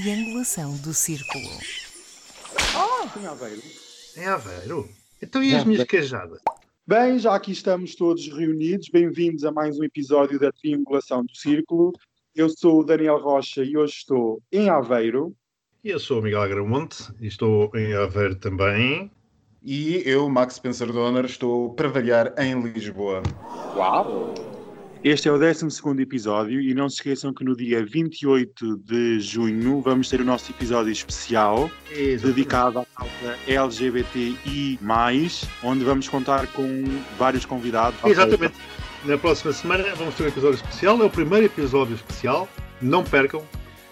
triangulação do círculo. Oh, em Aveiro. Em Aveiro? Então e as minhas queijadas? Bem, já aqui estamos todos reunidos. Bem-vindos a mais um episódio da Triangulação do Círculo. Eu sou o Daniel Rocha e hoje estou em Aveiro. E eu sou o Miguel Agramonte e estou em Aveiro também. E eu, Max Spencer Donner, estou para variar em Lisboa. Uau! Este é o 12 episódio e não se esqueçam que no dia 28 de junho vamos ter o nosso episódio especial Exatamente. dedicado à causa LGBTI, onde vamos contar com vários convidados. Exatamente. Na próxima semana vamos ter um episódio especial. É o primeiro episódio especial. Não percam.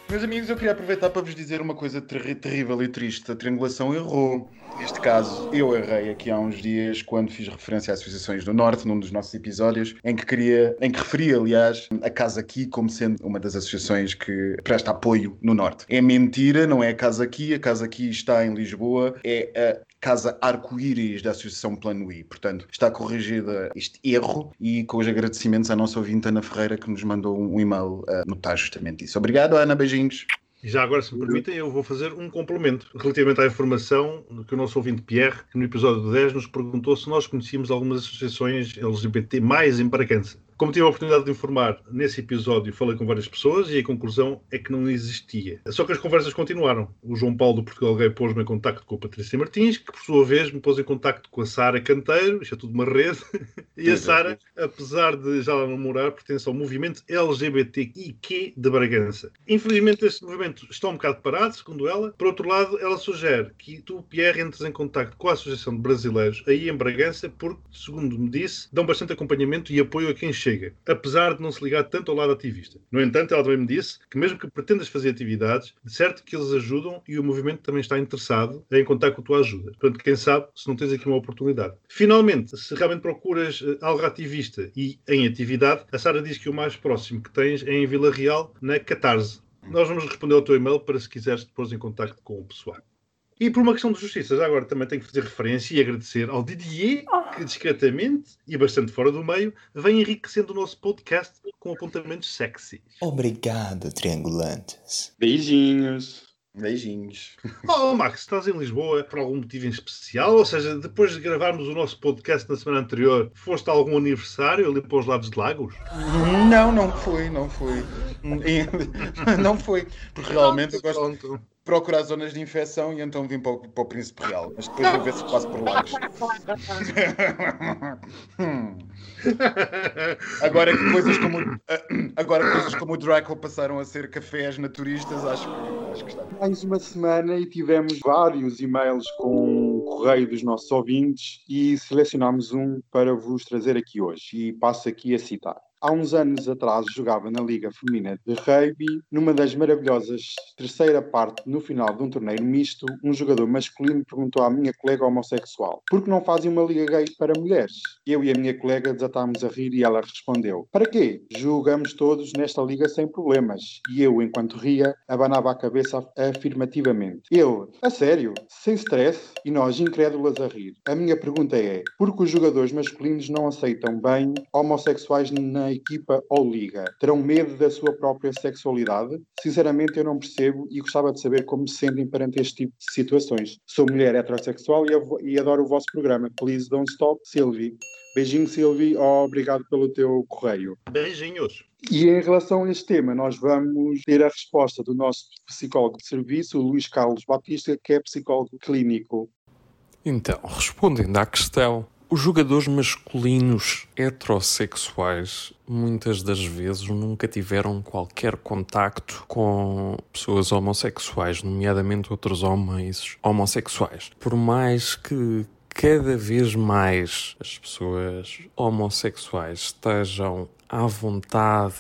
Meus amigos, eu queria aproveitar para vos dizer uma coisa ter terrível e triste. A triangulação errou. Neste caso, eu errei aqui há uns dias quando fiz referência às Associações do Norte, num dos nossos episódios, em que queria, em que referi, aliás, a Casa Aqui como sendo uma das associações que presta apoio no Norte. É mentira, não é a Casa Aqui, a Casa Aqui está em Lisboa, é a Casa Arco-Íris da Associação Plano I. Portanto, está corrigida este erro e com os agradecimentos à nossa ouvinte Ana Ferreira que nos mandou um e-mail a notar justamente isso. Obrigado, Ana. Beijinhos. E já agora, se me permitem, eu vou fazer um complemento relativamente à informação que o nosso ouvinte Pierre, que no episódio 10 nos perguntou se nós conhecíamos algumas associações LGBT mais em Bragança. Como tive a oportunidade de informar nesse episódio, falei com várias pessoas e a conclusão é que não existia. Só que as conversas continuaram. O João Paulo do Portugal Gay pôs-me em contacto com a Patrícia Martins, que por sua vez me pôs em contacto com a Sara Canteiro, isto é tudo uma rede, e a Sara, apesar de já lá não morar, pertence ao movimento LGBTIQ de Bragança. Infelizmente este movimento está um bocado parado, segundo ela. Por outro lado, ela sugere que tu, Pierre, entres em contacto com a Associação de Brasileiros aí em Bragança, porque, segundo me disse, dão bastante acompanhamento e apoio a quem chega, apesar de não se ligar tanto ao lado ativista. No entanto, ela também me disse que mesmo que pretendas fazer atividades, de certo que eles ajudam e o movimento também está interessado em contar com a tua ajuda. Portanto, quem sabe se não tens aqui uma oportunidade. Finalmente, se realmente procuras eh, algo ativista e em atividade, a Sara diz que o mais próximo que tens é em Vila Real, na Catarse. Nós vamos responder ao teu e-mail para se quiseres depois em contacto com o pessoal. E por uma questão de justiça, já agora também tenho que fazer referência e agradecer ao Didier, que discretamente e bastante fora do meio, vem enriquecendo o nosso podcast com apontamentos sexy. Obrigado, triangulantes. Beijinhos. Beijinhos. Oh, Max, estás em Lisboa por algum motivo em especial? Ou seja, depois de gravarmos o nosso podcast na semana anterior, foste a algum aniversário ali para os lados de Lagos? Não, não fui, não fui. Não foi, porque realmente eu gosto procurar zonas de infecção e então vim para o, para o Príncipe Real. Mas depois a ver se passo por Lagos. Hum. Agora que coisas como agora coisas como o Draco passaram a ser cafés naturistas, acho que, acho que está. Mais uma semana e tivemos vários e-mails com o correio dos nossos ouvintes e selecionámos um para vos trazer aqui hoje. E passo aqui a citar. Há uns anos atrás jogava na Liga Feminina de Rugby. Numa das maravilhosas terceira parte, no final de um torneio misto, um jogador masculino perguntou à minha colega homossexual por que não fazem uma liga gay para mulheres? Eu e a minha colega desatámos a rir e ela respondeu: Para quê? Jogamos todos nesta liga sem problemas. E eu, enquanto ria, abanava a cabeça afirmativamente. Ele: A sério? Sem stress? E nós, incrédulas, a rir. A minha pergunta é: por que os jogadores masculinos não aceitam bem homossexuais na equipa ou liga? Terão medo da sua própria sexualidade? Sinceramente, eu não percebo e gostava de saber como se sentem perante este tipo de situações. Sou mulher heterossexual e, e adoro o vosso programa. Please don't stop, Sylvie. Beijinho, Sylvie. Obrigado pelo teu correio. Beijinhos. E em relação a este tema, nós vamos ter a resposta do nosso psicólogo de serviço, o Luís Carlos Batista, que é psicólogo clínico. Então, respondendo à questão, os jogadores masculinos heterossexuais muitas das vezes nunca tiveram qualquer contacto com pessoas homossexuais, nomeadamente outros homens homossexuais. Por mais que cada vez mais as pessoas homossexuais estejam à vontade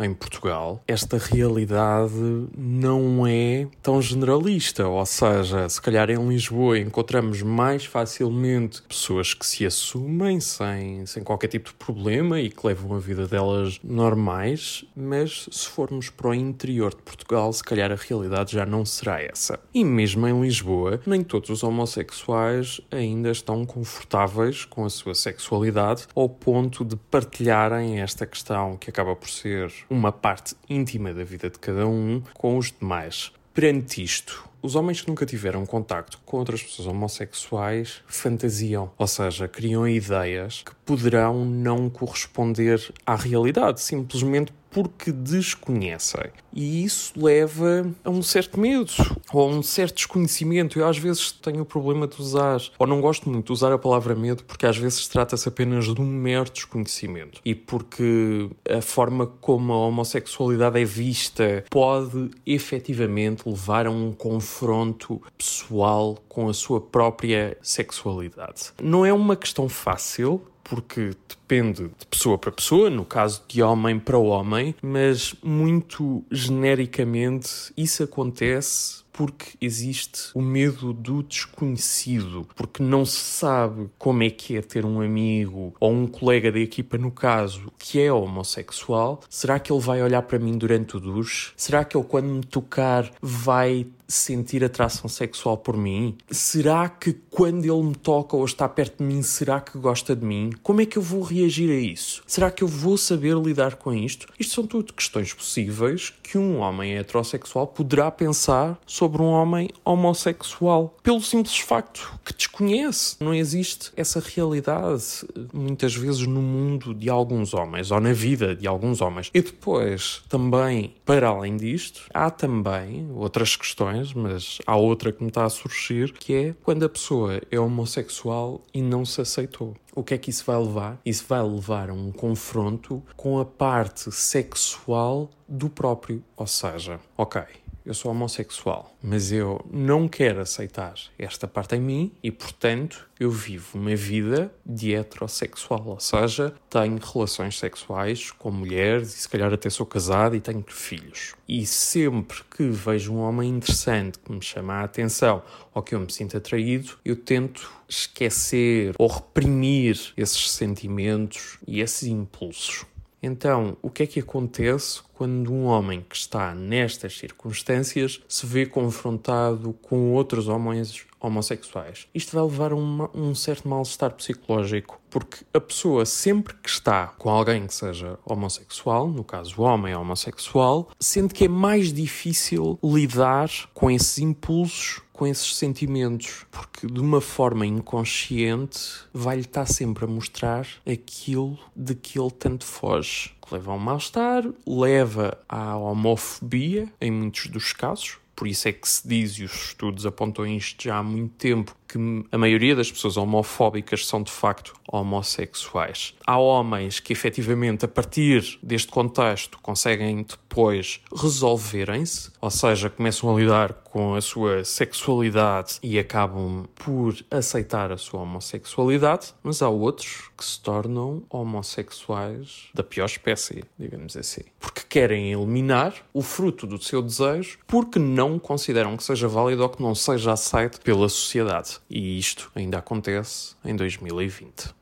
em Portugal, esta realidade não é tão generalista. Ou seja, se calhar em Lisboa encontramos mais facilmente pessoas que se assumem sem, sem qualquer tipo de problema e que levam a vida delas normais, mas se formos para o interior de Portugal, se calhar a realidade já não será essa. E mesmo em Lisboa, nem todos os homossexuais ainda estão confortáveis com a sua sexualidade ao ponto de partilharem esta questão que acaba por ser uma parte íntima da vida de cada um com os demais. Perante isto, os homens que nunca tiveram contacto com outras pessoas homossexuais fantasiam, ou seja, criam ideias que poderão não corresponder à realidade, simplesmente porque desconhecem. E isso leva a um certo medo ou a um certo desconhecimento. Eu às vezes tenho o problema de usar, ou não gosto muito de usar a palavra medo, porque às vezes trata-se apenas de um mero desconhecimento. E porque a forma como a homossexualidade é vista pode efetivamente levar a um confronto pessoal com a sua própria sexualidade. Não é uma questão fácil, porque depende de pessoa para pessoa, no caso de homem para homem, mas muito genericamente isso acontece porque existe o medo do desconhecido, porque não se sabe como é que é ter um amigo ou um colega da equipa, no caso, que é homossexual. Será que ele vai olhar para mim durante o duche? Será que ele, quando me tocar, vai sentir atração sexual por mim? Será que quando ele me toca ou está perto de mim, será que gosta de mim? Como é que eu vou reagir a isso? Será que eu vou saber lidar com isto? Isto são tudo questões possíveis que um homem heterossexual poderá pensar sobre um homem homossexual, pelo simples facto que desconhece. Não existe essa realidade muitas vezes no mundo de alguns homens ou na vida de alguns homens. E depois, também, para além disto, há também outras questões mas há outra que me está a surgir, que é quando a pessoa é homossexual e não se aceitou. O que é que isso vai levar? Isso vai levar a um confronto com a parte sexual do próprio. Ou seja, ok, eu sou homossexual, mas eu não quero aceitar esta parte em mim e, portanto, eu vivo uma vida de heterossexual, ou seja, tenho relações sexuais com mulheres e se calhar até sou casado e tenho filhos. E sempre que vejo um homem interessante que me chama a atenção ou que eu me sinto atraído, eu tento esquecer ou reprimir esses sentimentos e esses impulsos. Então, o que é que acontece quando um homem que está nestas circunstâncias se vê confrontado com outros homens homossexuais? Isto vai levar a uma, um certo mal-estar psicológico, porque a pessoa, sempre que está com alguém que seja homossexual, no caso o homem homossexual, sente que é mais difícil lidar com esses impulsos com esses sentimentos, porque de uma forma inconsciente vai-lhe estar sempre a mostrar aquilo de que ele tanto foge. Que leva a um mal-estar, leva à homofobia, em muitos dos casos, por isso é que se diz, e os estudos apontam isto já há muito tempo, que a maioria das pessoas homofóbicas são de facto homossexuais. Há homens que efetivamente, a partir deste contexto, conseguem depois resolverem-se, ou seja, começam a lidar com a sua sexualidade e acabam por aceitar a sua homossexualidade, mas há outros que se tornam homossexuais da pior espécie, digamos assim, porque querem eliminar o fruto do seu desejo porque não consideram que seja válido ou que não seja aceito pela sociedade. E isto ainda acontece em 2020.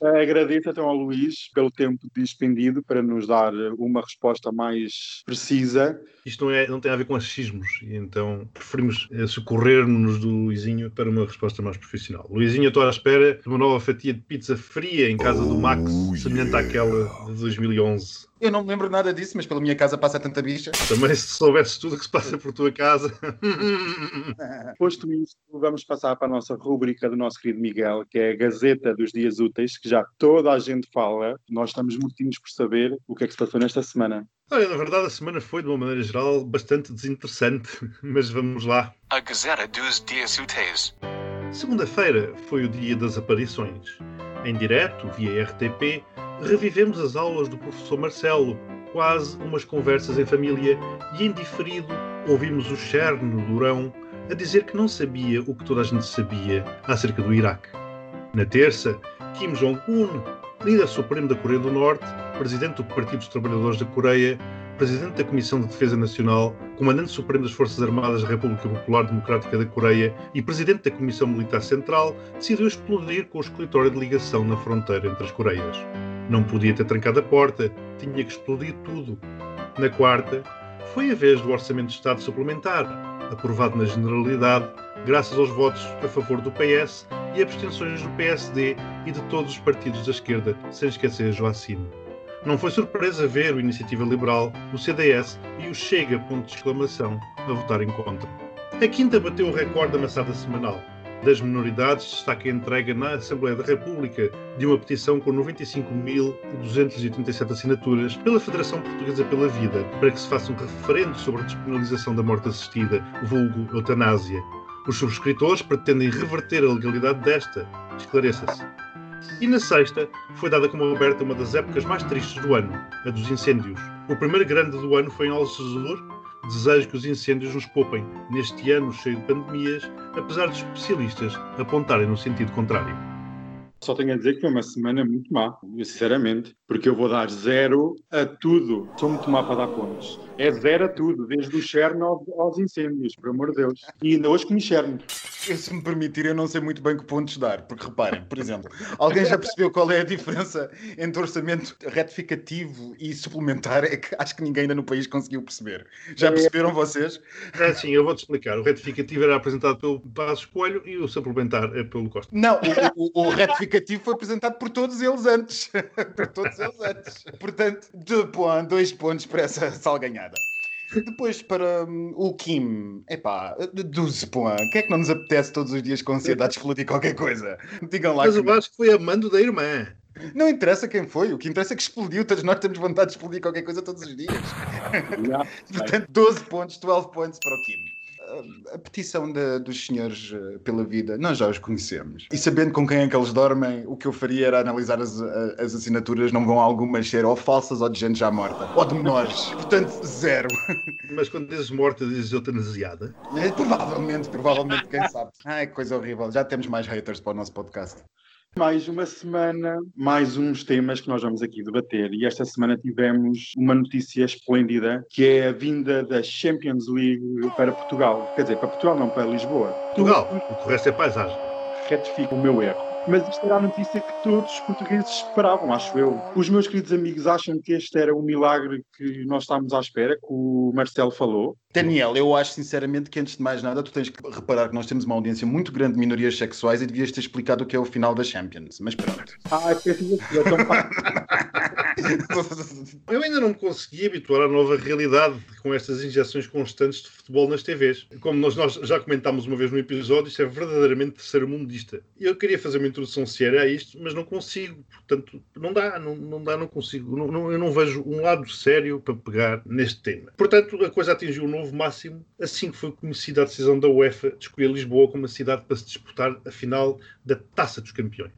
Agradeço então ao Luís pelo tempo dispendido para nos dar uma resposta mais precisa. Isto não, é, não tem a ver com achismos, e então preferimos eh, socorrer-nos do Luizinho para uma resposta mais profissional. Luizinho, estou à espera de uma nova fatia de pizza fria em casa do Max, oh, semelhante yeah. àquela de 2011. Eu não me lembro nada disso, mas pela minha casa passa tanta bicha. Também se soubesses tudo o que se passa por tua casa. Posto isto, vamos passar para a nossa rúbrica do nosso querido Miguel, que é a Gazeta dos Dias Úteis, que já toda a gente fala. Nós estamos mortinhos por saber o que é que se passou nesta semana. Olha, na verdade, a semana foi, de uma maneira geral, bastante desinteressante, mas vamos lá. A Gazeta dos Dias Úteis. Segunda-feira foi o dia das aparições. Em direto, via RTP, revivemos as aulas do professor Marcelo, quase umas conversas em família, e em diferido ouvimos o Cherno Durão a dizer que não sabia o que toda a gente sabia acerca do Iraque. Na terça, Kim Jong-un, líder supremo da Coreia do Norte, presidente do Partido dos Trabalhadores da Coreia, presidente da Comissão de Defesa Nacional, comandante supremo das Forças Armadas da República Popular Democrática da Coreia e presidente da Comissão Militar Central, decidiu explodir com o escritório de ligação na fronteira entre as Coreias. Não podia ter trancado a porta, tinha que explodir tudo. Na quarta, foi a vez do Orçamento de Estado Suplementar, aprovado na Generalidade, graças aos votos a favor do PS e abstenções do PSD e de todos os partidos da esquerda, sem esquecer Joacine. Não foi surpresa ver o Iniciativa Liberal, o CDS e o Chega, ponto de exclamação, a votar em contra. A Quinta bateu o recorde da maçada semanal. Das minoridades, destaca a entrega na Assembleia da República de uma petição com 95.287 assinaturas pela Federação Portuguesa pela Vida para que se faça um referendo sobre a despenalização da morte assistida, vulgo eutanásia. Os subscritores pretendem reverter a legalidade desta. Esclareça-se. E na sexta, foi dada como aberta uma das épocas mais tristes do ano, a dos incêndios. O primeiro grande do ano foi em Algesur. Desejo que os incêndios nos poupem neste ano cheio de pandemias, apesar dos especialistas apontarem no sentido contrário. Só tenho a dizer que foi uma semana muito má, sinceramente, porque eu vou dar zero a tudo. Sou muito má para dar pontos. É zero a tudo, desde o Cherno aos incêndios, por amor de Deus. E ainda hoje comi Cherno. Se me permitir, eu não sei muito bem que pontos dar, porque reparem, por exemplo, alguém já percebeu qual é a diferença entre orçamento retificativo e suplementar? É que acho que ninguém ainda no país conseguiu perceber. Já perceberam vocês? É sim, eu vou-te explicar. O retificativo era apresentado pelo Passos Coelho e o suplementar é pelo Costa. Não, o, o, o retificativo foi apresentado por todos eles antes. por todos eles antes. Portanto, dois pontos para essa salganhada. Depois, para um, o Kim, epá, 12 pô, o que é que não nos apetece todos os dias com ansiedade de explodir qualquer coisa? Digam lá. Mas que... acho que foi a mando da irmã. Não interessa quem foi, o que interessa é que explodiu. Todos nós temos vontade de explodir qualquer coisa todos os dias. Portanto, 12 pontos, 12 pontos para o Kim a petição de, dos senhores eh, pela vida, nós já os conhecemos. E sabendo com quem é que eles dormem, o que eu faria era analisar as, as assinaturas, não vão algumas ser ou falsas ou de gente já morta, ou de menores. Portanto, zero. Mas quando dizes morta, dizes eutanasiada? É, provavelmente, provavelmente, quem sabe. Ai, que coisa horrível. Já temos mais haters para o nosso podcast. Mais uma semana, mais uns temas que nós vamos aqui debater. E esta semana tivemos uma notícia esplêndida, que é a vinda da Champions League para Portugal. Quer dizer, para Portugal não, para Lisboa. Portugal, o resto é paisagem. Retifico o meu erro. Mas isto era a notícia que todos os portugueses esperavam, acho eu. Os meus queridos amigos acham que este era o milagre que nós estávamos à espera, que o Marcelo falou. Daniel, eu acho sinceramente que antes de mais nada tu tens que reparar que nós temos uma audiência muito grande de minorias sexuais e devias ter explicado o que é o final da Champions. Mas pronto. Ah, é preciso é tão Eu ainda não me consegui habituar à nova realidade com estas injeções constantes de futebol nas TVs. Como nós, nós já comentámos uma vez no episódio, isto é verdadeiramente terceiro mundista. Eu queria fazer uma introdução séria a isto, mas não consigo. Portanto, não dá, não, não dá, não consigo. Não, não, eu não vejo um lado sério para pegar neste tema. Portanto, a coisa atingiu um novo máximo assim que foi conhecida a decisão da UEFA de escolher Lisboa como a cidade para se disputar a final da Taça dos Campeões.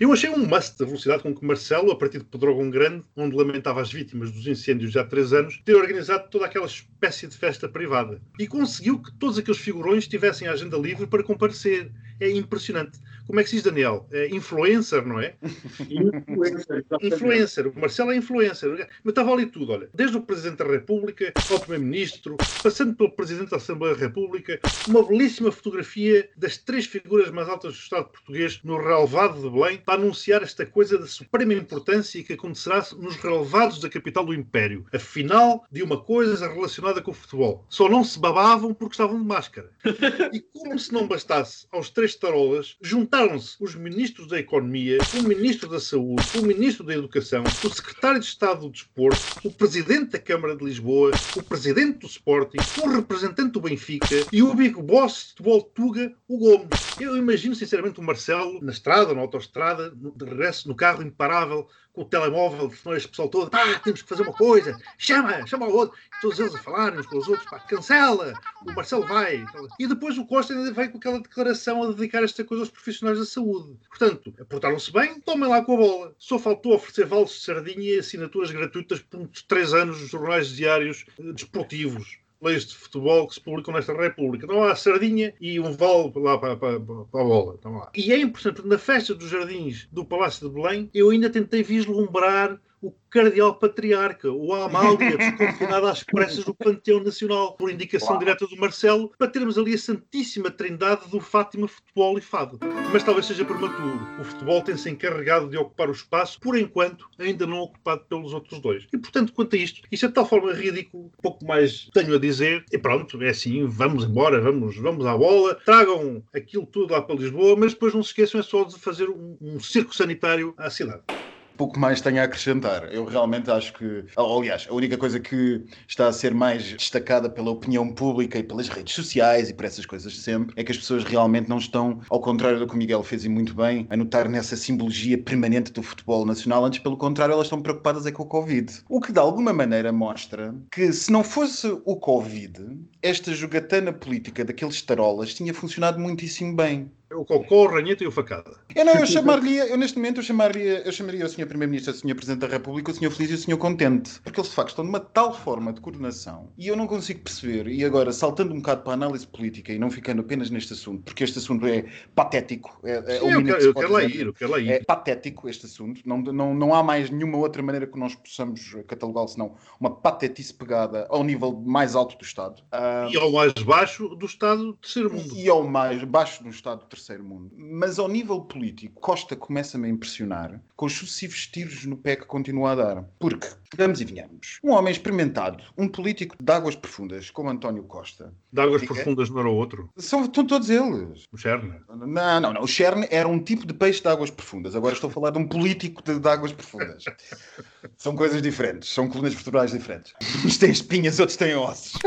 Eu achei um must da velocidade com que Marcelo, a partir de Pedrógão Grande, onde lamentava as vítimas dos incêndios já há três anos, ter organizado toda aquela espécie de festa privada. E conseguiu que todos aqueles figurões tivessem a agenda livre para comparecer. É impressionante. Como é que se diz, Daniel? É influencer, não é? influencer. influencer. O Marcelo é influencer. Mas estava ali tudo, olha. Desde o Presidente da República ao Primeiro-Ministro, passando pelo Presidente da Assembleia da República, uma belíssima fotografia das três figuras mais altas do Estado português no relevado de Belém para anunciar esta coisa de suprema importância que acontecerá nos relevados da capital do Império. A final de uma coisa relacionada com o futebol. Só não se babavam porque estavam de máscara. E como se não bastasse aos três tarolas, juntaram-se os ministros da Economia, o ministro da Saúde, o ministro da Educação, o secretário de Estado do Desporto, o presidente da Câmara de Lisboa, o presidente do Sporting, o representante do Benfica e o Big Boss de futebol Tuga, o Gomes. Eu imagino sinceramente o Marcelo na estrada, na autoestrada, de regresso no carro imparável, com o telemóvel, este pessoal todo, pá, temos que fazer uma coisa, chama, chama o outro, todos eles a falarem uns com os outros, pá, cancela, o Marcelo vai. E depois o Costa ainda veio com aquela declaração a dedicar esta coisa aos profissionais da saúde. Portanto, portaram-se bem, tomem lá com a bola. Só faltou oferecer vales de sardinha e assinaturas gratuitas por uns três anos nos jornais diários eh, desportivos leis de futebol que se publicam nesta República. Então há a sardinha e um vale lá para, para, para a bola. Então, lá. E é importante, na festa dos jardins do Palácio de Belém, eu ainda tentei vislumbrar o cardeal patriarca, o Amália, confinado às pressas do Panteão Nacional, por indicação Uau. direta do Marcelo, para termos ali a Santíssima Trindade do Fátima Futebol e Fado. Mas talvez seja prematuro. O futebol tem-se encarregado de ocupar o espaço, por enquanto, ainda não ocupado pelos outros dois. E, portanto, quanto a isto, isto é de tal forma ridículo, pouco mais tenho a dizer, e pronto, é assim, vamos embora, vamos, vamos à bola, tragam aquilo tudo lá para Lisboa, mas depois não se esqueçam é só de fazer um, um circo sanitário à cidade. Pouco mais tenho a acrescentar. Eu realmente acho que, aliás, a única coisa que está a ser mais destacada pela opinião pública e pelas redes sociais e por essas coisas sempre é que as pessoas realmente não estão, ao contrário do que o Miguel fez e muito bem, a notar nessa simbologia permanente do futebol nacional. Antes, pelo contrário, elas estão preocupadas é com o Covid. O que de alguma maneira mostra que se não fosse o Covid, esta jogatana política daqueles tarolas tinha funcionado muitíssimo bem. O cocô, o ranheta e o facada. Eu não, eu chamaria, eu neste momento eu chamaria, eu chamaria o Sr. Primeiro-Ministro, o Sr. Presidente da República, o Sr. Feliz e o Sr. Contente. Porque eles de facto estão numa tal forma de coordenação e eu não consigo perceber, e agora saltando um bocado para a análise política e não ficando apenas neste assunto, porque este assunto é patético. É, é, Sim, eu, quero, eu quero lá ir, eu quero lá ir. É patético este assunto. Não, não, não há mais nenhuma outra maneira que nós possamos catalogá-lo senão uma patetice pegada ao nível mais alto do Estado. Uh, e ao mais baixo do Estado do terceiro mundo. E ao mais baixo do Estado do terceiro mundo mas ao nível político, Costa começa-me a impressionar com os sucessivos tiros no pé que continua a dar. Porque, vamos e venhamos, um homem experimentado, um político de águas profundas, como António Costa. De águas profundas não era o outro? São, estão todos eles. O Cherne? Não, não, não. O Cherne era um tipo de peixe de águas profundas. Agora estou a falar de um político de, de águas profundas. São coisas diferentes. São colunas vertebrais diferentes. Uns têm espinhas, outros têm ossos.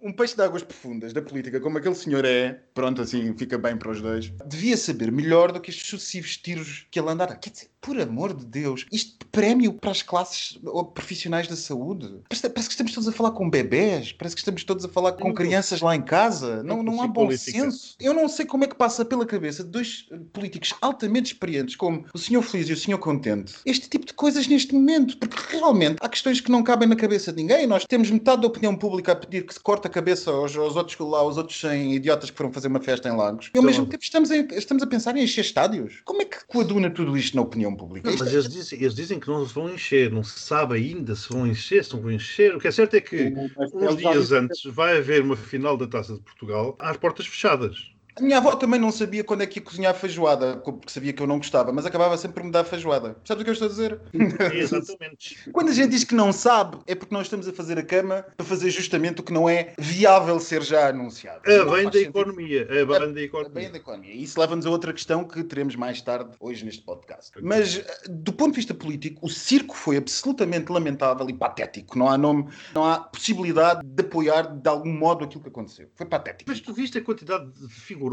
um peixe de águas profundas da política, como aquele senhor é, pronto, assim, fica bem para os dois, devia saber melhor do que estes sucessivos tiros que ele andara. Quer dizer, por amor de Deus, isto prémio para as classes profissionais da saúde. Parece, parece, que estamos todos a falar com bebés, parece que estamos todos a falar com crianças lá em casa. Não, não há bom política. senso. Eu não sei como é que passa pela cabeça de dois políticos altamente experientes, como o senhor Feliz e o senhor Contente, este tipo de coisas neste momento, porque realmente há questões que não cabem na cabeça de ninguém. Nós temos metade da opinião pública a pedir que se corte a cabeça aos, aos outros lá, aos outros 100 idiotas que foram fazer uma festa em Lagos. E ao mesmo tempo estamos a, estamos a pensar em encher estádios. Como é que coaduna tudo isto na opinião pública? Não, mas eles dizem, eles dizem que não se vão encher, não se sabe ainda se vão encher, se não vão encher. O que é certo é que uns dias antes vai haver uma final da Taça de Portugal às portas fechadas. A minha avó também não sabia quando é que ia cozinhar feijoada, porque sabia que eu não gostava, mas acabava sempre por me dar feijoada. Sabes o que eu estou a dizer? Exatamente. quando a gente diz que não sabe, é porque nós estamos a fazer a cama para fazer justamente o que não é viável ser já anunciado. A bem da economia. A bem da economia. A bem da economia. E isso leva-nos a outra questão que teremos mais tarde hoje neste podcast. Mas, do ponto de vista político, o circo foi absolutamente lamentável e patético. Não há nome, não há possibilidade de apoiar de algum modo aquilo que aconteceu. Foi patético. Mas tu viste a quantidade de figuras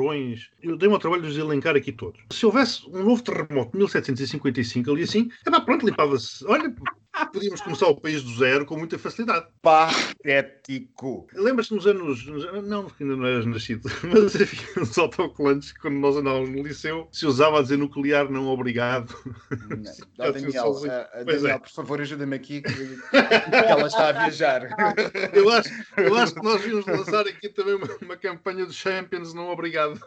Eu dei-me ao trabalho de os elencar aqui todos. Se houvesse um novo terremoto de 1755, ali assim, é pronto, limpava-se. Olha, podíamos começar o país do zero com muita facilidade. Patético. Lembras-te nos anos. Não, ainda não eras nascido, mas havia uns autocolantes que quando nós andávamos no liceu se usava a dizer nuclear não obrigado. Não, Daniel, uh, Daniel é. por favor, ajuda-me aqui que, que, ela está a viajar. Eu acho, eu acho que nós devíamos lançar aqui também uma, uma campanha dos Champions não obrigado.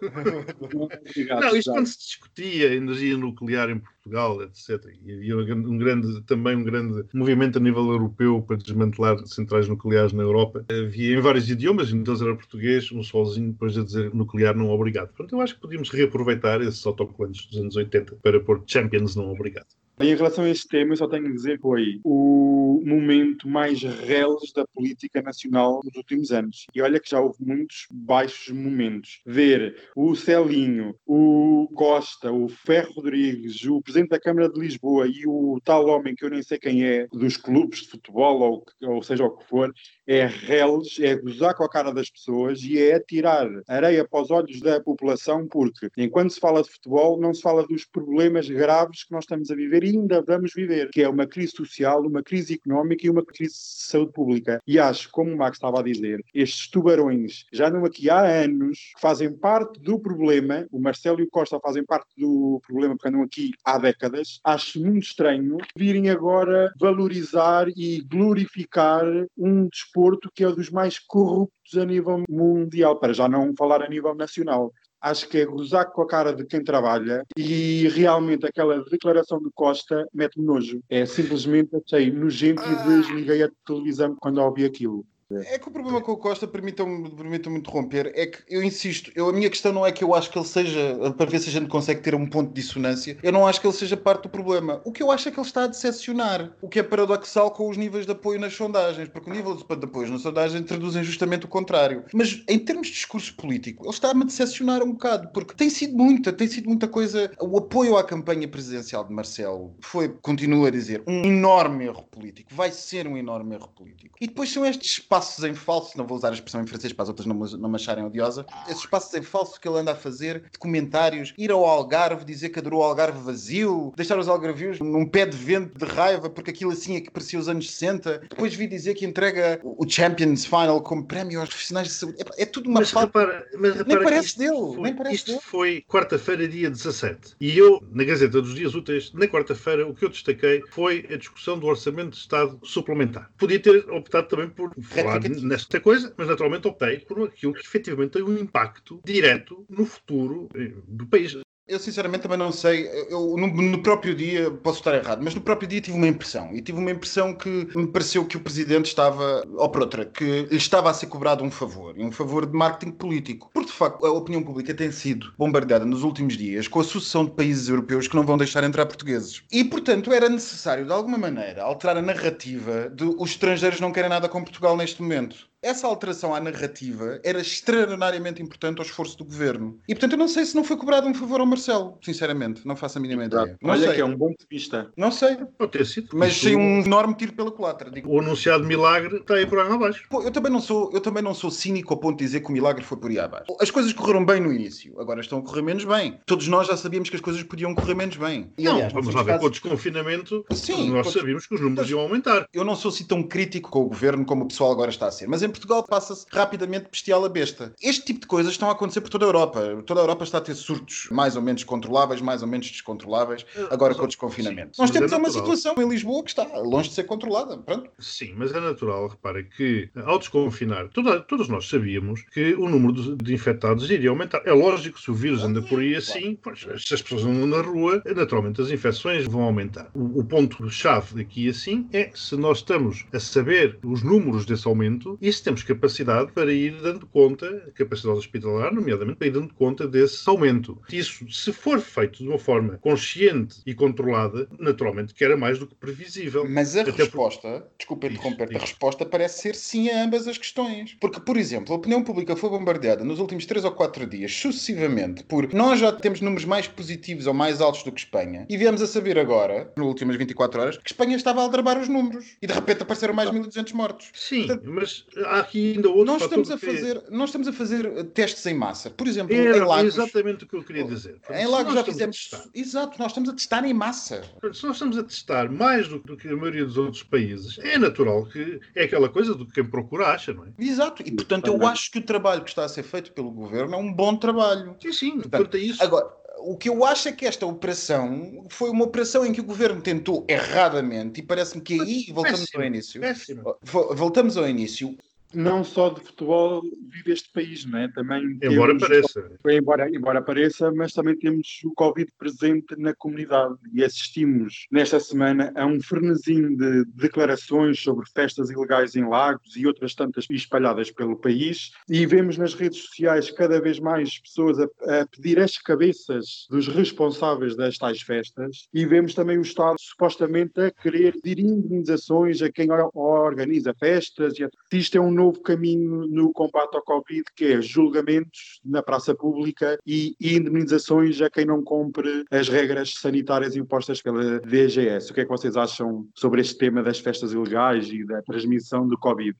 obrigado não, isto já. quando se discutia energia nuclear em Portugal, etc. E havia um grande, também um grande movimento a nível europeu para desmantelar centrais nucleares na Europa. Havia em vários idiomas, em todos era português, um sozinho depois a dizer nuclear não obrigado. Portanto, eu acho que podíamos reaproveitar esses autocolantes dos anos 80 para pôr Champions não obrigado. Em relação a este tema, eu só tenho a dizer que foi o momento mais reles da política nacional nos últimos anos. E olha que já houve muitos baixos momentos. Ver o Celinho, o Costa, o Ferro Rodrigues, o Presidente da Câmara de Lisboa e o tal homem que eu nem sei quem é, dos clubes de futebol, ou, ou seja o que for, é reles, é gozar com a cara das pessoas e é tirar areia para os olhos da população, porque enquanto se fala de futebol, não se fala dos problemas graves que nós estamos a viver ainda vamos viver, que é uma crise social, uma crise económica e uma crise de saúde pública. E acho, como o Max estava a dizer, estes tubarões já não aqui há anos, que fazem parte do problema, o Marcelo e o Costa fazem parte do problema porque andam aqui há décadas, acho muito estranho virem agora valorizar e glorificar um desporto que é dos mais corruptos a nível mundial, para já não falar a nível nacional acho que é gozar com a cara de quem trabalha e realmente aquela declaração de Costa mete-me nojo. É simplesmente achei nojento e desliguei a televisão quando ouvi aquilo. É que o problema com o Costa, permitam-me permitam interromper, é que eu insisto, eu, a minha questão não é que eu acho que ele seja, para ver se a gente consegue ter um ponto de dissonância, eu não acho que ele seja parte do problema. O que eu acho é que ele está a decepcionar, o que é paradoxal com os níveis de apoio nas sondagens, porque o nível de apoio nas sondagens traduzem justamente o contrário. Mas em termos de discurso político, ele está-me a decepcionar um bocado, porque tem sido muita, tem sido muita coisa. O apoio à campanha presidencial de Marcelo foi, continuo a dizer, um enorme erro político. Vai ser um enorme erro político. E depois são estes espaços em falso, não vou usar a expressão em francês para as outras não, não me acharem odiosa, esses espaços em falso que ele anda a fazer, de comentários, ir ao Algarve, dizer que adorou o Algarve vazio, deixar os algarvios num pé de vento de raiva, porque aquilo assim é que parecia os anos 60. Depois vi dizer que entrega o Champions Final como prémio aos profissionais de saúde. É, é tudo uma mas repara, mas repara nem parece dele. Foi, nem parece isto dele. foi quarta-feira, dia 17. E eu, na Gazeta dos Dias Úteis, na quarta-feira, o que eu destaquei foi a discussão do Orçamento de Estado suplementar. Podia ter optado também por falar nesta coisa, mas naturalmente optei por aquilo que efetivamente tem um impacto direto no futuro eh, do país. Eu sinceramente também não sei. Eu, no, no, próprio dia, posso estar errado, mas no próprio dia tive uma impressão. E tive uma impressão que me pareceu que o presidente estava, ou por outra, que lhe estava a ser cobrado um favor. E um favor de marketing político. Porque de facto a opinião pública tem sido bombardeada nos últimos dias com a sucessão de países europeus que não vão deixar entrar portugueses. E portanto era necessário, de alguma maneira, alterar a narrativa de os estrangeiros não querem nada com Portugal neste momento essa alteração à narrativa era extraordinariamente importante ao esforço do governo. E portanto eu não sei se não foi cobrado um favor ao Marcelo, sinceramente, não faço a mínima ideia. Olha sei. que é um bom vista. Não sei. Pode ter sido. Mas sei um enorme tiro pela culatra. Digo. O anunciado milagre está aí por aí abaixo. Pô, eu também não sou, eu também não sou cínico ao ponto de dizer que o milagre foi por aí abaixo. As coisas correram bem no início, agora estão a correr menos bem. Todos nós já sabíamos que as coisas podiam correr menos bem. E, aliás, não, vamos lá ver, casos... com o desconfinamento, Sim, nós sabíamos que os números iam aumentar. Eu não sou assim tão crítico com o governo como o pessoal agora está a ser, mas em Portugal passa-se rapidamente bestial a besta. Este tipo de coisas estão a acontecer por toda a Europa. Toda a Europa está a ter surtos mais ou menos controláveis, mais ou menos descontroláveis, agora com o desconfinamento. Sim, Nós temos é uma situação em Lisboa que está longe de ser controlada. Pronto. Sim, mas é natural, repara, que ao desconfinar, toda, todos nós sabíamos que o número de, de, infectados iria aumentar. É lógico, se o vírus anda por aí assim, pois, se as pessoas andam na rua, naturalmente as infecções vão aumentar. O, o ponto-chave aqui assim é se nós estamos a saber os números desse aumento e se temos capacidade para ir dando conta, capacidade hospitalar, nomeadamente, para ir dando conta desse aumento. Isso, se for feito de uma forma consciente e controlada, naturalmente que era mais do que previsível. Mas a Até resposta, por... desculpa interromper, a resposta parece ser sim a ambas as questões. Porque, por exemplo, a opinião pública foi bombardeada nos últimos 3 ou 4 dias, sucessivamente, por nós já temos números mais positivos ou mais altos do que Espanha, e viemos a saber agora, nas últimas 24 horas, que Espanha estava a aldrabar os números. E de repente apareceram mais 1.200 mortos. Sim, Portanto, mas há aqui ainda outros nós estamos a fazer, nós estamos a fazer eh, testes em massa. Por exemplo, Era em Lagos. exatamente o que eu queria dizer. Em Lagos já fizemos. Exato, nós estamos a testar em massa. Se nós estamos a testar mais do, do, que a maioria dos outros países, é natural que é aquela coisa do que quem procura acha, não é? Exato, e portanto eu acho que o trabalho que está a ser feito pelo governo é um bom trabalho. Sim, sim, portanto, é isso. Agora, o que eu acho é que esta operação foi uma operação em que o governo tentou erradamente, e parece-me que aí voltamos péssimo, ao início. Péssimo. Voltamos ao início não só de futebol vive este país, não é? Também embora temos, pareça. Embora, embora pareça, mas também temos o Covid presente na comunidade e assistimos nesta semana a um frenesim de declarações sobre festas ilegais em lagos e outras tantas espalhadas pelo país e vemos nas redes sociais cada vez mais pessoas a, a pedir as cabeças dos responsáveis das tais festas e vemos também o Estado supostamente a querer pedir indemnizações a quem organiza festas e isto é um novo caminho no combate ao Covid, que é julgamentos na praça pública e indemnizações a quem não cumpre as regras sanitárias impostas pela DGS. O que é que vocês acham sobre este tema das festas ilegais e da transmissão do Covid?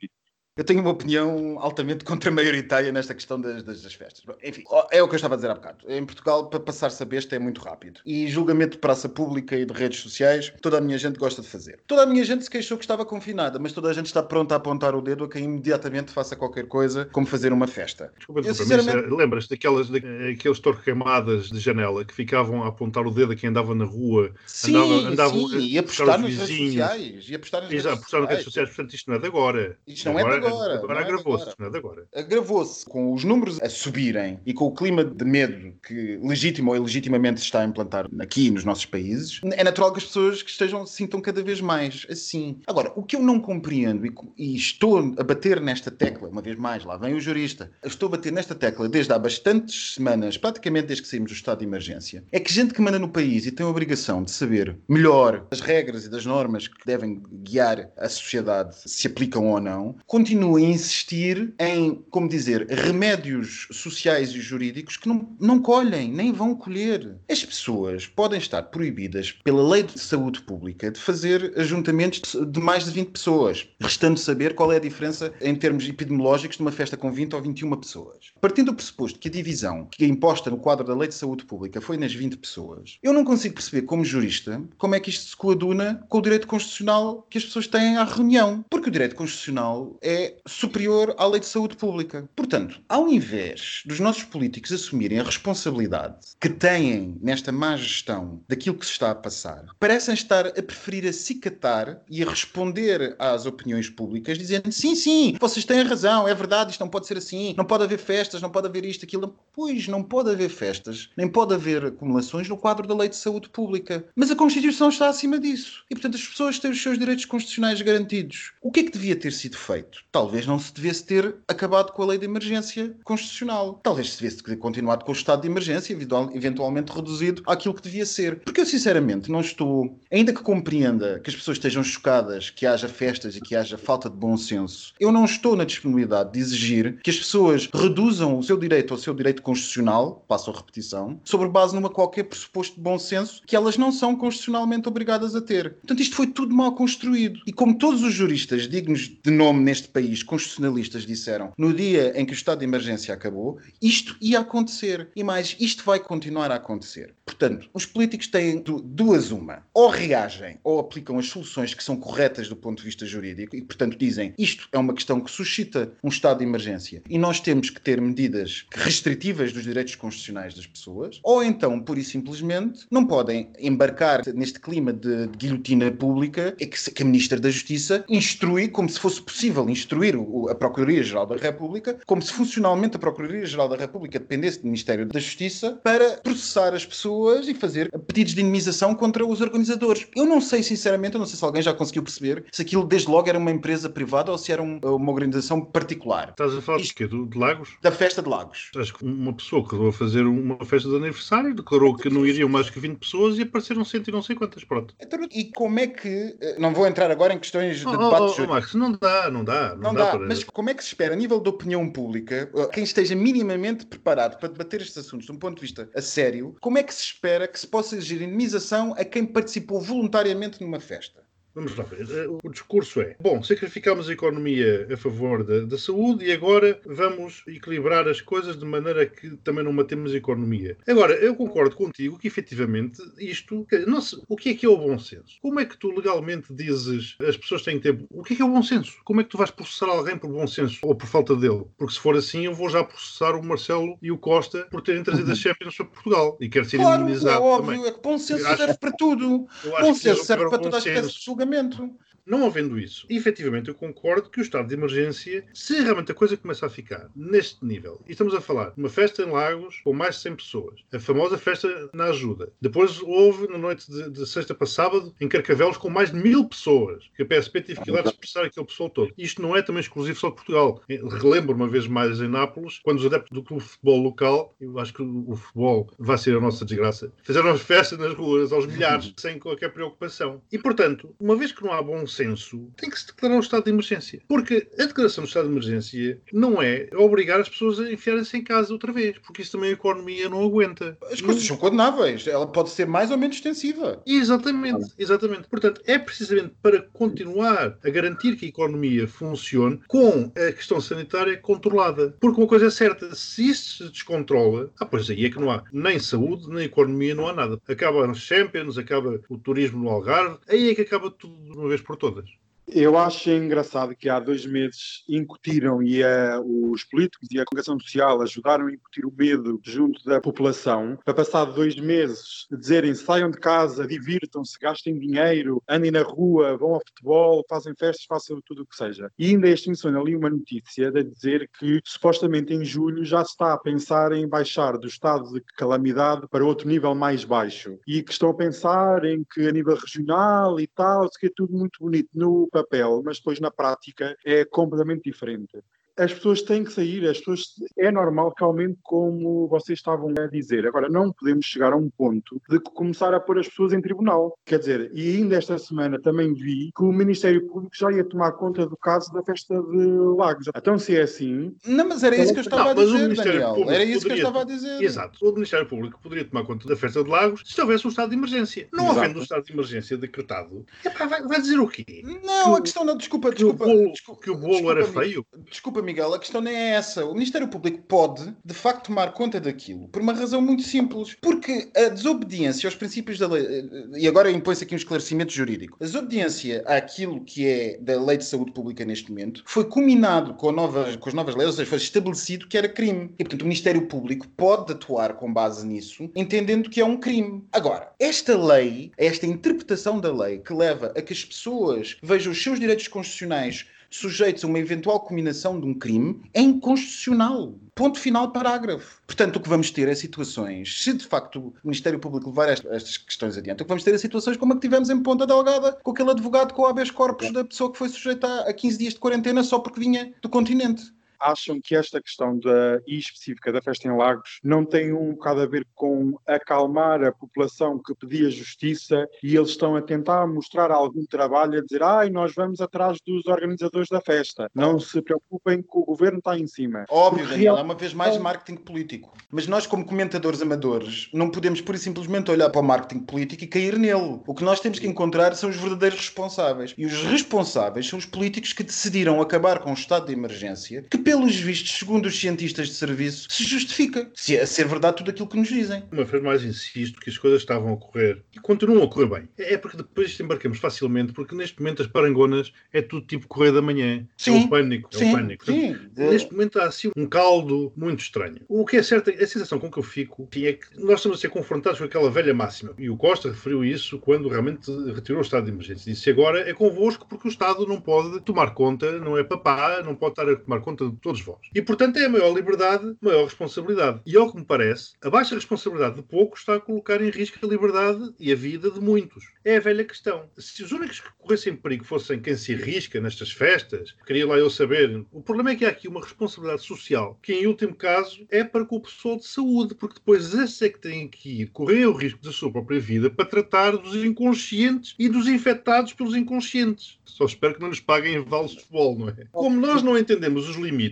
Eu tenho uma opinião altamente contra-maioritária nesta questão das, das, das, festas. Enfim, é o que eu estava a dizer há bocado. Em Portugal, para passar-se a besta é muito rápido. E julgamento de praça pública e de redes sociais, toda a minha gente gosta de fazer. Toda a minha gente se queixou que estava confinada, mas toda a gente está pronta a apontar o dedo a quem imediatamente faça qualquer coisa, como fazer uma festa. Desculpa, sinceramente... lembras daquelas, daqueles torquemadas de janela que ficavam a apontar o dedo a quem andava na rua? Sim, andava, andavam sim, e a postar nas redes sociais. E a postar nas, redes, redes sociais. Portanto, isto não é de agora. Isto não agora, é de agora agora. Agora agravou-se, é de agora. agravou-se com os números a subirem e com o clima de medo que legítimo ou ilegitimamente se está a implantar aqui nos nossos países, é natural que as pessoas que estejam se sintam cada vez mais assim. Agora, o que eu não compreendo e, e estou a bater nesta tecla, uma vez mais, lá vem o jurista, estou a bater nesta tecla desde há bastantes semanas, praticamente desde que saímos do estado de emergência, é que gente que manda no país e tem a obrigação de saber melhor as regras e das normas que devem guiar a sociedade, se aplicam ou não, continua a insistir em, como dizer, remédios sociais e jurídicos que não, não colhem, nem vão colher. As pessoas podem estar proibidas pela lei de saúde pública de fazer ajuntamentos de mais de 20 pessoas, restando saber qual é a diferença em termos epidemiológicos de uma festa com 20 ou 21 pessoas. Partindo do pressuposto que a divisão que é imposta no quadro da lei de saúde pública foi nas 20 pessoas, eu não consigo perceber, como jurista, como é que isto se coaduna com o direito constitucional que as pessoas têm à reunião. Porque o direito constitucional é superior à lei de saúde pública. Portanto, ao invés dos nossos políticos assumirem a responsabilidade que têm nesta má gestão daquilo que se está a passar, parecem estar a preferir acicatar e a responder às opiniões públicas dizendo sim, sim, vocês têm razão, é verdade, isto não pode ser assim, não pode haver festas, não pode haver isto, aquilo. Pois, não pode haver festas, nem pode haver acumulações no quadro da lei de saúde pública. Mas a Constituição está acima disso. E, portanto, as pessoas têm os seus direitos constitucionais garantidos. O que é que devia ter sido feito? Talvez não se devesse ter acabado com a lei de emergência constitucional. Talvez se devesse ter continuado com o estado de emergência, eventual- eventualmente reduzido àquilo que devia ser. Porque eu, sinceramente, não estou. Ainda que compreenda que as pessoas estejam chocadas que haja festas e que haja falta de bom senso, eu não estou na disponibilidade de exigir que as pessoas reduzam o seu direito ao seu direito constitucional, passo a repetição, sobre base numa qualquer pressuposto de bom senso que elas não são constitucionalmente obrigadas a ter. Portanto, isto foi tudo mal construído. E como todos os juristas dignos de nome neste país, constitucionalistas, disseram, no dia em que o estado de emergência acabou, isto ia acontecer. E mais, isto vai continuar a acontecer. Portanto, os políticos têm du- duas uma. Ou reagem ou aplicam as soluções que são corretas do ponto de vista jurídico e, portanto, dizem isto é uma questão que suscita um estado de emergência e nós temos que ter medidas restritivas dos direitos constitucionais das pessoas, ou então, pura e simplesmente, não podem embarcar neste clima de, de guilhotina pública que, que a Ministra da Justiça instrui, como se fosse possível instruir o- o- a Procuradoria-Geral da República, como se funcionalmente a Procuradoria-Geral da República dependesse do Ministério da Justiça, para processar as pessoas e fazer pedidos de indemnização contra os organizadores. Eu não sei, sinceramente, eu não sei se alguém já conseguiu perceber se aquilo desde logo era uma empresa privada ou se era um- uma organização particular. Estás a falar de Isto- quê? Do- De Lagos? Da Festa de Lagos. Acho que uma pessoa que resolveu fazer uma festa de aniversário declarou que não iriam mais que 20 pessoas e apareceram cento e não sei quantas. Pronto. Então, E como é que. eh, Não vou entrar agora em questões de Oh, debate oh, oh. Max, não dá, não dá. Não, Não dá, para... mas como é que se espera, a nível de opinião pública, eh, quem esteja minimamente preparado para debater estes assuntos de um ponto de vista a sério, como é que se espera que se possa exigir indemnização a quem participou voluntariamente numa festa? Vamos lá ver. Eh, O discurso é: bom, sacrificamos a economia a favor da, da saúde e agora vamos equilibrar as coisas de maneira que também não matemos a economia. Agora, eu concordo contigo que efetivamente isto. que- Não se- o que é que é o bom senso? Como é que tu legalmente dizes as pessoas têm tempo? O que é que é o bom senso? Como é que tu vais processar alguém por bom senso ou por falta dele? Porque se for assim, eu vou já processar o Marcelo e o Costa por terem trazido as Champions para Portugal e quero ser Claro, é indemnizado óbvio, também. é que bom senso serve para tudo. Bom senso serve para bom toda a espécie senso. de julgamento. Não havendo isso, efetivamente eu concordo que o estado de emergência, se realmente a coisa começa a ficar neste nível, e estamos a falar de uma festa em Lagos com mais de 100 pessoas, a famosa festa na ajuda. Depois houve, na noite de, de sexta para sábado, em Carcavelos, com mais de mil pessoas, que a PSP teve que ir lá dispersar aquele pessoal todo. Isto não é também exclusivo só de Portugal. Eu Relembro uma vez mais em Nápoles, quando os adeptos do clube de futebol local, eu acho que o futebol vai ser a nossa desgraça, fizeram as festas nas ruas aos milhares, sem qualquer preocupação. E, portanto, uma vez que não há bom senso, tem que se declarar o estado de emergência. Porque a declaração do estado de emergência não é obrigar as pessoas a enfiarem-se em casa outra vez, porque isso também a economia não aguenta. As coisas são condenáveis. Ela pode ser mais ou menos extensiva. Exatamente, exatamente. Portanto, é precisamente para continuar a garantir que a economia funcione com a questão sanitária controlada. Porque uma coisa é certa, se isso se descontrola, ah, pois aí é que não há nem saúde, nem economia, não há nada. Acaba os Champions, acaba o turismo no Algarve, aí é que acaba tudo de uma vez por todas. olur. Eu acho engraçado que há dois meses incutiram e a, os políticos e a congregação social ajudaram a incutir o medo junto da população, para passar dois meses dizerem saiam de casa, divirtam-se, gastem dinheiro, andem na rua, vão ao futebol, fazem festas, façam tudo o que seja. E ainda este fim de semana li uma notícia de dizer que supostamente em julho já se está a pensar em baixar do estado de calamidade para outro nível mais baixo e que estão a pensar em que a nível regional e tal, que é tudo muito bonito no papel, mas depois na prática é completamente diferente as pessoas têm que sair, as pessoas é normal que aumente como vocês estavam a dizer. Agora, não podemos chegar a um ponto de começar a pôr as pessoas em tribunal. Quer dizer, e ainda esta semana também vi que o Ministério Público já ia tomar conta do caso da festa de Lagos. Então, se é assim. Não, mas era isso que eu estava Não, a dizer, Daniel. Era isso que eu poderia- estava a dizer. Exato. O Ministério Público poderia tomar conta da festa de Lagos se houvesse um estado de emergência. Não Exato. havendo um estado de emergência decretado, epá, vai, vai dizer o quê? Não, a Que o- questão não, desculpa, Que o desculpa. bolo, desculpa, que o bolo desculpa, era feio? Desculpa, Miguel, a questão nem é essa. O Ministério Público pode, de facto, tomar conta daquilo por uma razão muito simples. Porque a desobediência aos princípios da lei. E agora impõe-se aqui um esclarecimento jurídico. A desobediência àquilo que é da Lei de Saúde Pública neste momento foi combinado com, com as novas leis, ou seja, foi estabelecido que era crime. E, portanto, o Ministério Público pode atuar com base nisso, entendendo que é um crime. Agora, esta lei, esta interpretação da lei que leva a que as pessoas vejam os seus direitos constitucionais sujeitos a uma eventual combinação de um crime é inconstitucional. Ponto final, parágrafo. Portanto, o que vamos ter é situações, se de facto o Ministério Público levar est- estas questões adiante, o que vamos ter é situações como a que tivemos em Ponta Delgada, com aquele advogado com o habeas corpus da pessoa que foi sujeita a 15 dias de quarentena só porque vinha do continente. Acham que esta questão da, e específica da festa em Lagos não tem um bocado a ver com acalmar a população que pedia justiça e eles estão a tentar mostrar algum trabalho, a dizer ai, nós vamos atrás dos organizadores da festa. Não se preocupem que o governo está em cima. Óbvio, Porque Daniel, é uma vez mais marketing político. Mas nós, como comentadores amadores, não podemos pura e simplesmente olhar para o marketing político e cair nele. O que nós temos que encontrar são os verdadeiros responsáveis. E os responsáveis são os políticos que decidiram acabar com o estado de emergência, que, pelos vistos, segundo os cientistas de serviço, se justifica. Se é a ser verdade tudo aquilo que nos dizem. Uma vez mais insisto que as coisas estavam a correr e continuam a correr bem. É porque depois embarcamos facilmente, porque neste momento as parangonas é tudo tipo correio da manhã. É Sim. o pânico. É o pânico. Portanto, sim. Neste momento há assim um caldo muito estranho. O que é certo, a sensação com que eu fico é que nós estamos a ser confrontados com aquela velha máxima. E o Costa referiu isso quando realmente retirou o estado de emergência. Disse agora é convosco porque o Estado não pode tomar conta, não é papá, não pode estar a tomar conta de todos vós. E portanto é a maior liberdade, maior responsabilidade. E ao que me parece, a baixa responsabilidade de poucos está a colocar em risco a liberdade e a vida de muitos. É a velha questão. Se os únicos que corressem perigo fossem quem se arrisca nestas festas, queria lá eu saber. O problema é que há aqui uma responsabilidade social, que em último caso é para com o pessoal de saúde, porque depois esses é que têm que ir correr o risco da sua própria vida para tratar dos inconscientes e dos infectados pelos inconscientes. Só espero que não nos paguem vales de futebol, não é? Como nós não entendemos os limites,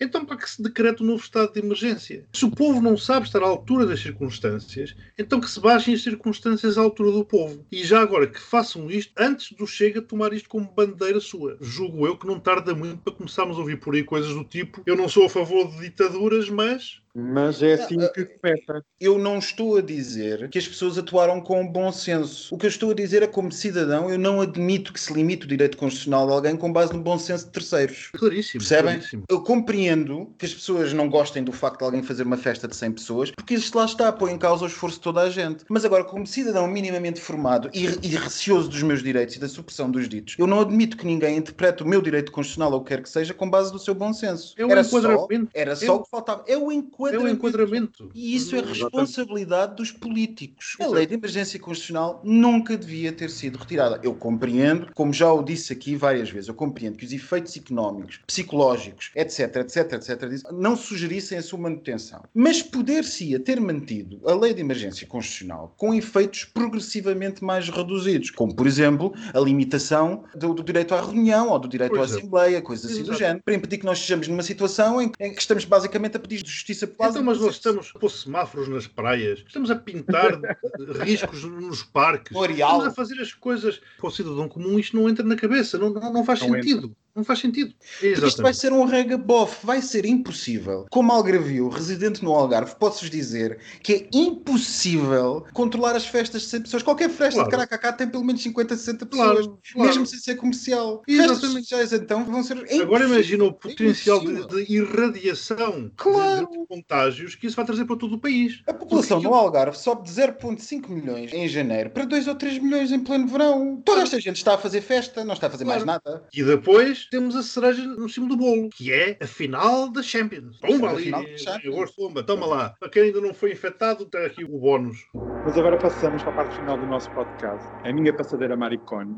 então para que se decreta um novo estado de emergência? Se o povo não sabe estar à altura das circunstâncias, então que se baixem as circunstâncias à altura do povo. E já agora que façam isto antes do Chega tomar isto como bandeira sua. Julgo eu que não tarda muito para começarmos a ouvir por aí coisas do tipo eu não sou a favor de ditaduras, mas Mas é assim que começa. Eu não estou a dizer que as pessoas atuaram com bom senso. O que eu estou a dizer é, como cidadão, eu não admito que se limite o direito constitucional de alguém com base no bom senso de terceiros. claríssimo. Percebem? claríssimo. Eu compreendo que as pessoas não gostem do facto de alguém fazer uma festa de 100 pessoas, porque isto lá está, põe em causa o esforço de toda a gente. Mas agora, como cidadão minimamente formado e, e receoso dos meus direitos e da supressão dos ditos, eu não admito que ninguém interprete o meu direito constitucional ou o que quer que seja com base no seu bom senso. É o era só, enquadramento. era só É o- que faltava. É o É enquadramento. o enquadramento. E isso é responsabilidade dos políticos. A Exato. lei de emergência constitucional nunca devia ter sido retirada. Eu compreendo, como já o disse aqui várias vezes, eu compreendo que os efeitos económicos, psicológicos, etc, etc, etc, não sugerissem a sua manutenção. Mas poder-se-ia ter mantido a lei de emergência constitucional com efeitos progressivamente mais reduzidos, como, por exemplo, a limitação do, do direito à reunião ou do direito Por à exemplo. assembleia, coisas assim do Exato. género, para impedir que nós estejamos numa situação em, em que estamos basicamente a pedir justiça Então, mas nós estamos a pôr semáforos nas praias, estamos a pintar riscos nos parques, estamos a fazer as coisas. Para o cidadão comum, isto não entra na cabeça, não, não, não faz Não sentido. Não faz sentido. Porque isto vai ser um rega bof, vai ser impossível. Como algravio, residente no Algarve, posso-vos dizer que é impossível controlar as festas de 100 pessoas. Qualquer festa Claro. de Caracacá tem pelo menos 50, 60 pessoas, Claro, claro. mesmo sem ser comercial. Exatamente. Festas sociais então vão ser. é Agora imagina o É potencial de, impossível. de irradiação Claro. de, de contágios que isso vai trazer para todo o país. A população Porque no Algarve sobe de 0,5 milhões em janeiro para 2 ou 3 milhões em pleno verão. Toda esta gente está a fazer festa, não está a fazer mais nada. E depois temos a cereja no cimo do bolo, que é a final da Champions. Pumba ali, em Champions. agosto, pumba, toma lá. Para quem ainda não foi infectado, tem aqui o bónus. Mas agora passamos para a parte final do nosso podcast. A minha passadeira maricone.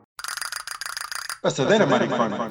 Passadeira, maricona.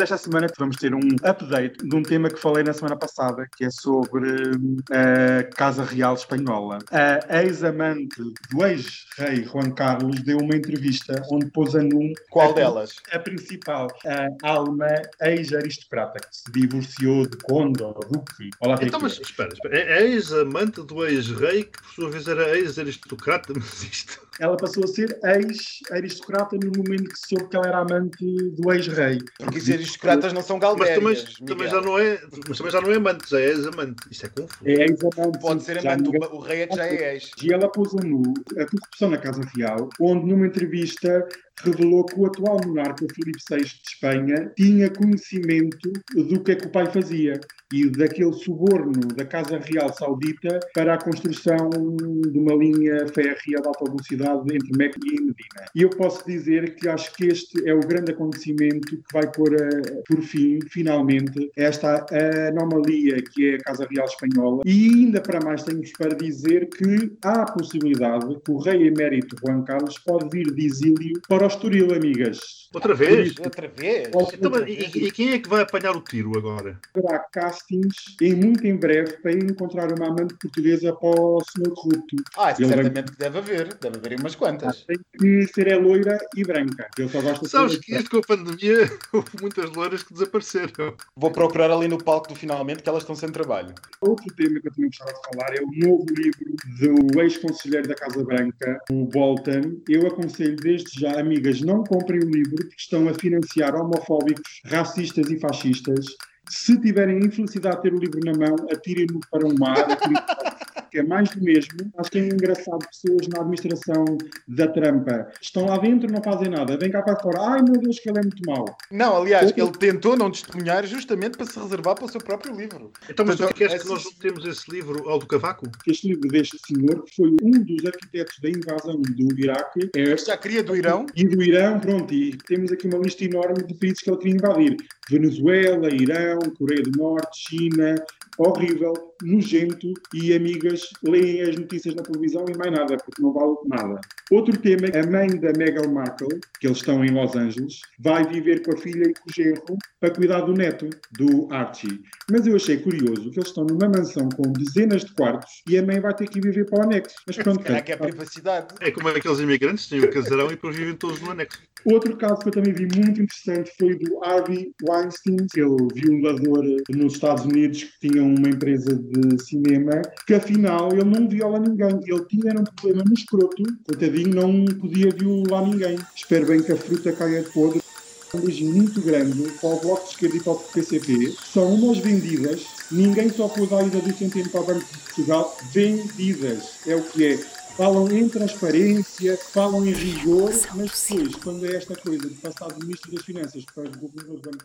Esta semana vamos ter um update de um tema que falei na semana passada, que é sobre hum, a Casa Real Espanhola. A ex-amante do ex-rei Juan Carlos deu uma entrevista onde pôs a num Qual a, delas? a principal, a alma ex-aristocrata, que se divorciou de conde ou duque. Olá, Então, mas espera, espera. É ex-amante do ex-rei, que por sua vez era ex-aristocrata, mas isto. Ela passou a ser ex-aristocrata no momento que soube que ela era amante do ex-rei. Porque os aristocratas não são Mas também, galdérias. também já não é. Mas também já não é amante, já é ex-amante. Isto é confuso. É ex-amante. Pode ser amante, ninguém- o, o rei é que já é ex. E ela pôs a nu a corrupção na Casa Real, onde numa entrevista revelou que o atual monarca Filipe VI de Espanha tinha conhecimento do que é que o pai fazia e daquele suborno da Casa Real Saudita para a construção de uma linha férrea de alta velocidade entre Meca e Medina. E eu posso dizer que acho que este é o grande acontecimento que vai pôr a- por fim, finalmente, esta anomalia que é a Casa Real Espanhola. E ainda para mais tenho-vos para dizer que há a possibilidade que o rei emérito Juan Carlos pode vir de exílio para Estoril, amigas. Outra vez? Outra vez? Então, mas e, e quem é que vai apanhar o tiro agora? Haverá castings em muito em breve para encontrar uma amante portuguesa para o senhor corrupto. Ah, Ele vai- certamente que deve haver. Deve haver umas quantas. Tem que ser é loira e branca. Ele só gosta de Sabes que isto com a pandemia houve muitas loiras que desapareceram. Vou procurar ali no palco do finalmente que elas estão sem trabalho. Outro tema que eu também gostava de falar é o novo livro do ex-conselheiro da Casa Branca, o Bolton. Eu aconselho desde já, amigas, não comprem o livro porque estão a financiar homofóbicos, racistas e fascistas. Se tiverem a infelicidade de ter o livro na mão, atirem-no para o mar, que é mais do mesmo. Acho que é engraçado pessoas na administração da trampa. Estão lá dentro, não fazem nada. Vem cá para fora. Ai meu Deus, que ele é muito mau. Não, aliás, ele tentou não testemunhar justamente para se reservar para o seu próprio livro. Então, mas Portanto, tu queres que essas- nós juntemos esse livro ao do cavaco? Este livro deste senhor, que foi um dos arquitetos da invasão do Iraque, é Este já queria do Irão. E do Irão, pronto, e temos aqui uma lista enorme de países que ele queria invadir. Venezuela, Irão, Coreia do Norte, China, horrível, nojento, e amigas, leem as notícias na televisão e mais nada, porque não vale nada. Outro tema, a mãe da Meghan Markle, que eles estão em Los Angeles, vai viver com a filha e com o genro para cuidar do neto, do Archie. Mas eu achei curioso que eles estão numa mansão com dezenas de quartos e a mãe vai ter que viver para o anexo. Mas pronto, Será que é privacidade? É como aqueles imigrantes que têm o casarão e depois vivem todos no anexo. Outro caso que eu também vi muito interessante foi do Harvey Weinstein, aquele violador nos Estados Unidos que tinha uma empresa de cinema, que afinal ele não viola ninguém. Ele tinha um problema no escroto, coitadinho, não podia violar ninguém. Espero bem que a fruta caia de podre. Um beijinho muito grande para o Bloco de Esquerda e para o PCP. São umas vendidas. Ninguém só pôs a ida do centeno para o Banco de Portugal. Vendidas. É o que é. Falam em transparência, falam em rigor, mas depois, quando é esta coisa de passar do Ministro das Finanças para o Governador do Banco